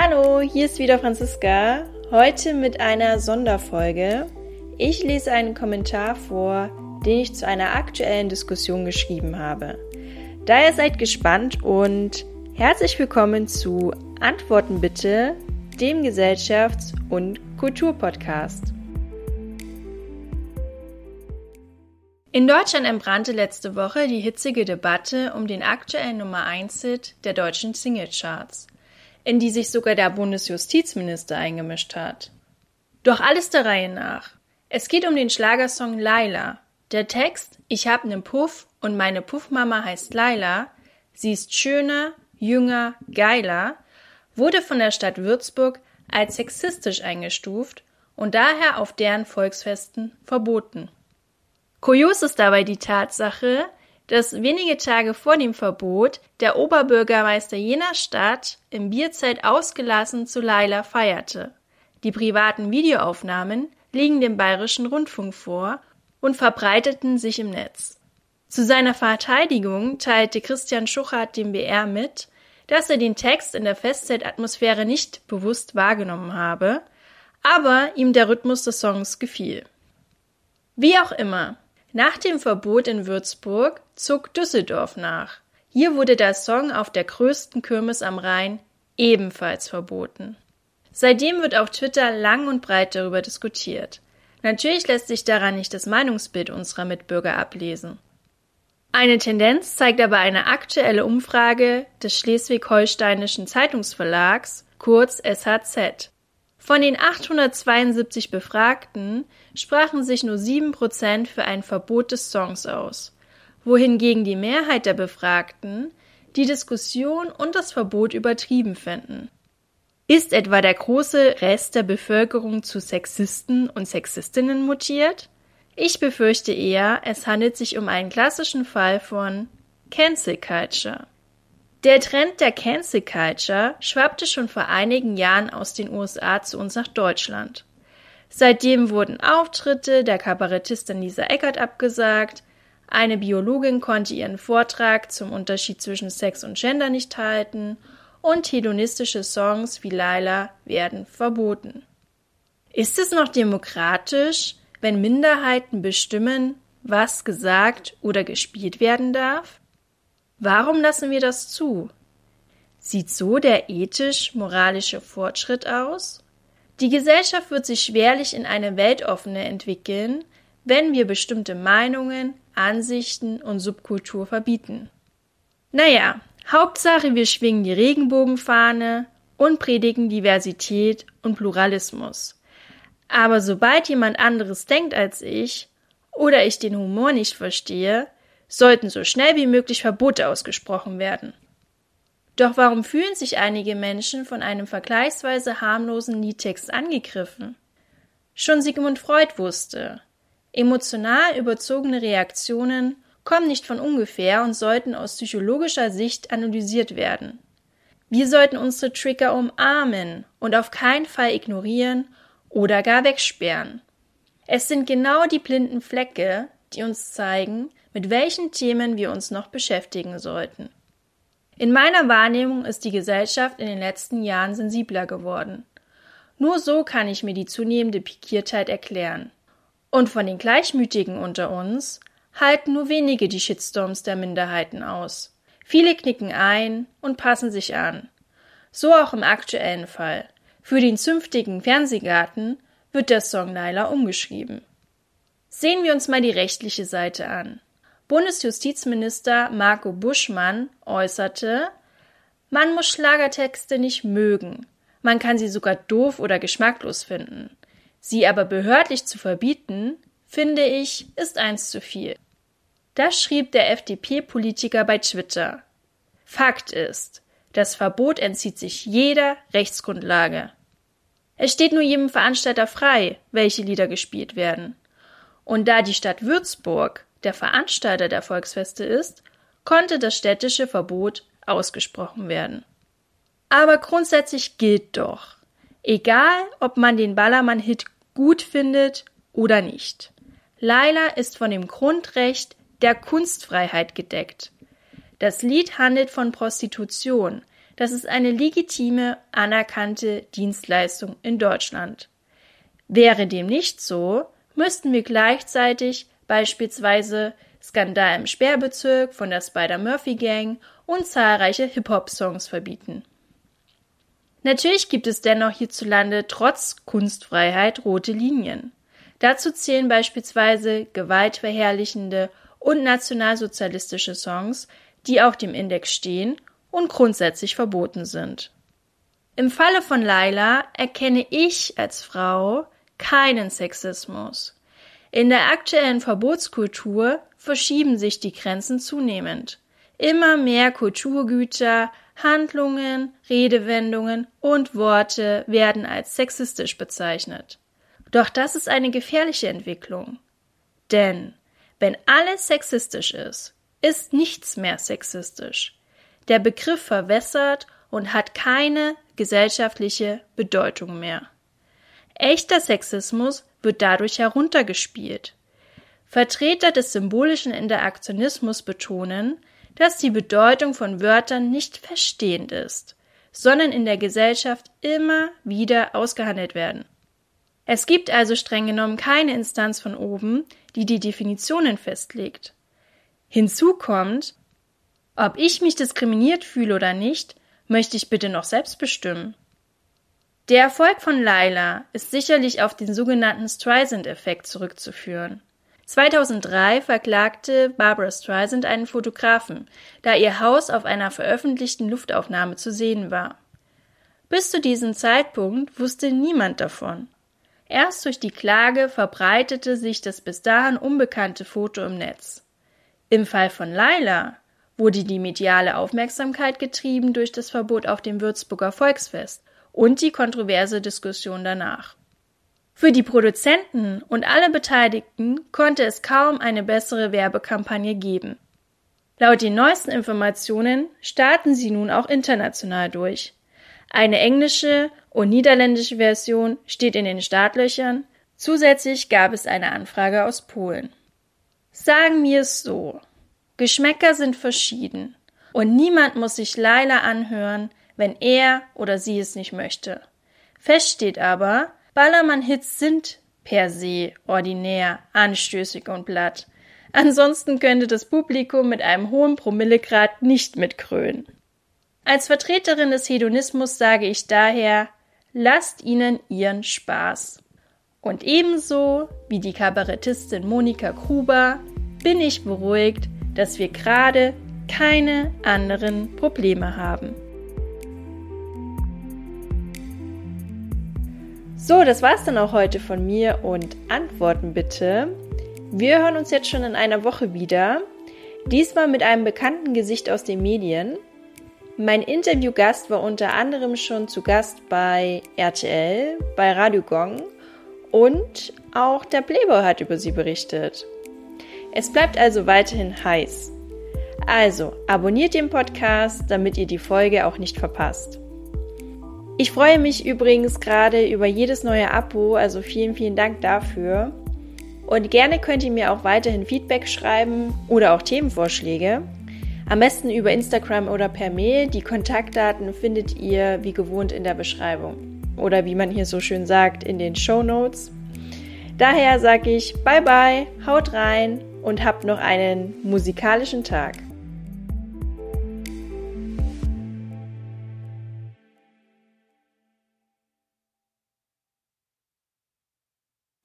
Hallo, hier ist wieder Franziska. Heute mit einer Sonderfolge. Ich lese einen Kommentar vor, den ich zu einer aktuellen Diskussion geschrieben habe. Daher seid gespannt und herzlich willkommen zu Antworten bitte, dem Gesellschafts- und Kulturpodcast. In Deutschland entbrannte letzte Woche die hitzige Debatte um den aktuellen Nummer 1-Hit der deutschen Singlecharts, in die sich sogar der Bundesjustizminister eingemischt hat. Doch alles der Reihe nach. Es geht um den Schlagersong Laila. Der Text Ich hab nen Puff und meine Puffmama heißt Laila, sie ist schöner, jünger, geiler, wurde von der Stadt Würzburg als sexistisch eingestuft und daher auf deren Volksfesten verboten. Kurios ist dabei die Tatsache, dass wenige Tage vor dem Verbot der Oberbürgermeister jener Stadt im Bierzelt ausgelassen zu Laila feierte. Die privaten Videoaufnahmen liegen dem bayerischen Rundfunk vor und verbreiteten sich im Netz. Zu seiner Verteidigung teilte Christian Schuchert dem BR mit, dass er den Text in der Festzeltatmosphäre nicht bewusst wahrgenommen habe, aber ihm der Rhythmus des Songs gefiel. Wie auch immer, nach dem Verbot in Würzburg zog Düsseldorf nach. Hier wurde der Song auf der größten Kirmes am Rhein ebenfalls verboten. Seitdem wird auf Twitter lang und breit darüber diskutiert. Natürlich lässt sich daran nicht das Meinungsbild unserer Mitbürger ablesen. Eine Tendenz zeigt aber eine aktuelle Umfrage des Schleswig-Holsteinischen Zeitungsverlags, kurz SHZ. Von den 872 Befragten sprachen sich nur 7% für ein Verbot des Songs aus, wohingegen die Mehrheit der Befragten die Diskussion und das Verbot übertrieben fänden. Ist etwa der große Rest der Bevölkerung zu Sexisten und Sexistinnen mutiert? Ich befürchte eher, es handelt sich um einen klassischen Fall von Cancel Culture. Der Trend der Cancel Culture schwappte schon vor einigen Jahren aus den USA zu uns nach Deutschland. Seitdem wurden Auftritte der Kabarettistin Lisa Eckert abgesagt, eine Biologin konnte ihren Vortrag zum Unterschied zwischen Sex und Gender nicht halten und hedonistische Songs wie Laila werden verboten. Ist es noch demokratisch, wenn Minderheiten bestimmen, was gesagt oder gespielt werden darf? Warum lassen wir das zu? Sieht so der ethisch-moralische Fortschritt aus? Die Gesellschaft wird sich schwerlich in eine weltoffene entwickeln, wenn wir bestimmte Meinungen, Ansichten und Subkultur verbieten. Naja, Hauptsache wir schwingen die Regenbogenfahne und predigen Diversität und Pluralismus. Aber sobald jemand anderes denkt als ich oder ich den Humor nicht verstehe, sollten so schnell wie möglich Verbote ausgesprochen werden. Doch warum fühlen sich einige Menschen von einem vergleichsweise harmlosen Liedtext angegriffen? Schon Sigmund Freud wusste, emotional überzogene Reaktionen kommen nicht von ungefähr und sollten aus psychologischer Sicht analysiert werden. Wir sollten unsere Trigger umarmen und auf keinen Fall ignorieren oder gar wegsperren. Es sind genau die blinden Flecke, die uns zeigen, mit welchen Themen wir uns noch beschäftigen sollten. In meiner Wahrnehmung ist die Gesellschaft in den letzten Jahren sensibler geworden. Nur so kann ich mir die zunehmende Pikiertheit erklären. Und von den Gleichmütigen unter uns halten nur wenige die Shitstorms der Minderheiten aus. Viele knicken ein und passen sich an. So auch im aktuellen Fall. Für den zünftigen Fernsehgarten wird der Song Laila umgeschrieben. Sehen wir uns mal die rechtliche Seite an. Bundesjustizminister Marco Buschmann äußerte, man muss Schlagertexte nicht mögen, man kann sie sogar doof oder geschmacklos finden. Sie aber behördlich zu verbieten, finde ich, ist eins zu viel. Das schrieb der FDP-Politiker bei Twitter. Fakt ist, das Verbot entzieht sich jeder Rechtsgrundlage. Es steht nur jedem Veranstalter frei, welche Lieder gespielt werden. Und da die Stadt Würzburg der Veranstalter der Volksfeste ist, konnte das städtische Verbot ausgesprochen werden. Aber grundsätzlich gilt doch, egal ob man den Ballermann-Hit gut findet oder nicht. Laila ist von dem Grundrecht der Kunstfreiheit gedeckt. Das Lied handelt von Prostitution, das ist eine legitime, anerkannte Dienstleistung in Deutschland. Wäre dem nicht so, müssten wir gleichzeitig beispielsweise Skandal im Sperrbezirk von der Spider-Murphy Gang und zahlreiche Hip-Hop-Songs verbieten. Natürlich gibt es dennoch hierzulande trotz Kunstfreiheit rote Linien. Dazu zählen beispielsweise gewaltverherrlichende und nationalsozialistische Songs, die auf dem Index stehen und grundsätzlich verboten sind. Im Falle von Laila erkenne ich als Frau keinen Sexismus. In der aktuellen Verbotskultur verschieben sich die Grenzen zunehmend. Immer mehr Kulturgüter, Handlungen, Redewendungen und Worte werden als sexistisch bezeichnet. Doch das ist eine gefährliche Entwicklung. Denn wenn alles sexistisch ist, ist nichts mehr sexistisch. Der Begriff verwässert und hat keine gesellschaftliche Bedeutung mehr. Echter Sexismus wird dadurch heruntergespielt. Vertreter des symbolischen Interaktionismus betonen, dass die Bedeutung von Wörtern nicht verstehend ist, sondern in der Gesellschaft immer wieder ausgehandelt werden. Es gibt also streng genommen keine Instanz von oben, die die Definitionen festlegt. Hinzu kommt, ob ich mich diskriminiert fühle oder nicht, möchte ich bitte noch selbst bestimmen. Der Erfolg von Laila ist sicherlich auf den sogenannten Streisand-Effekt zurückzuführen. 2003 verklagte Barbara Streisand einen Fotografen, da ihr Haus auf einer veröffentlichten Luftaufnahme zu sehen war. Bis zu diesem Zeitpunkt wusste niemand davon. Erst durch die Klage verbreitete sich das bis dahin unbekannte Foto im Netz. Im Fall von Laila wurde die mediale Aufmerksamkeit getrieben durch das Verbot auf dem Würzburger Volksfest und die kontroverse Diskussion danach. Für die Produzenten und alle Beteiligten konnte es kaum eine bessere Werbekampagne geben. Laut den neuesten Informationen starten sie nun auch international durch. Eine englische und niederländische Version steht in den Startlöchern. Zusätzlich gab es eine Anfrage aus Polen. Sagen wir es so. Geschmäcker sind verschieden. Und niemand muss sich Laila anhören, wenn er oder sie es nicht möchte. Fest steht aber, Ballermann-Hits sind per se ordinär, anstößig und platt. Ansonsten könnte das Publikum mit einem hohen Promillegrad nicht mitkrönen. Als Vertreterin des Hedonismus sage ich daher, lasst ihnen ihren Spaß. Und ebenso wie die Kabarettistin Monika Gruber bin ich beruhigt, dass wir gerade keine anderen Probleme haben. So, das war's dann auch heute von mir und Antworten bitte. Wir hören uns jetzt schon in einer Woche wieder. Diesmal mit einem bekannten Gesicht aus den Medien. Mein Interviewgast war unter anderem schon zu Gast bei RTL, bei Radio Gong und auch der Playboy hat über sie berichtet. Es bleibt also weiterhin heiß. Also, abonniert den Podcast, damit ihr die Folge auch nicht verpasst. Ich freue mich übrigens gerade über jedes neue Abo, also vielen, vielen Dank dafür. Und gerne könnt ihr mir auch weiterhin Feedback schreiben oder auch Themenvorschläge. Am besten über Instagram oder per Mail. Die Kontaktdaten findet ihr wie gewohnt in der Beschreibung. Oder wie man hier so schön sagt, in den Show Notes. Daher sage ich bye bye, haut rein und habt noch einen musikalischen Tag.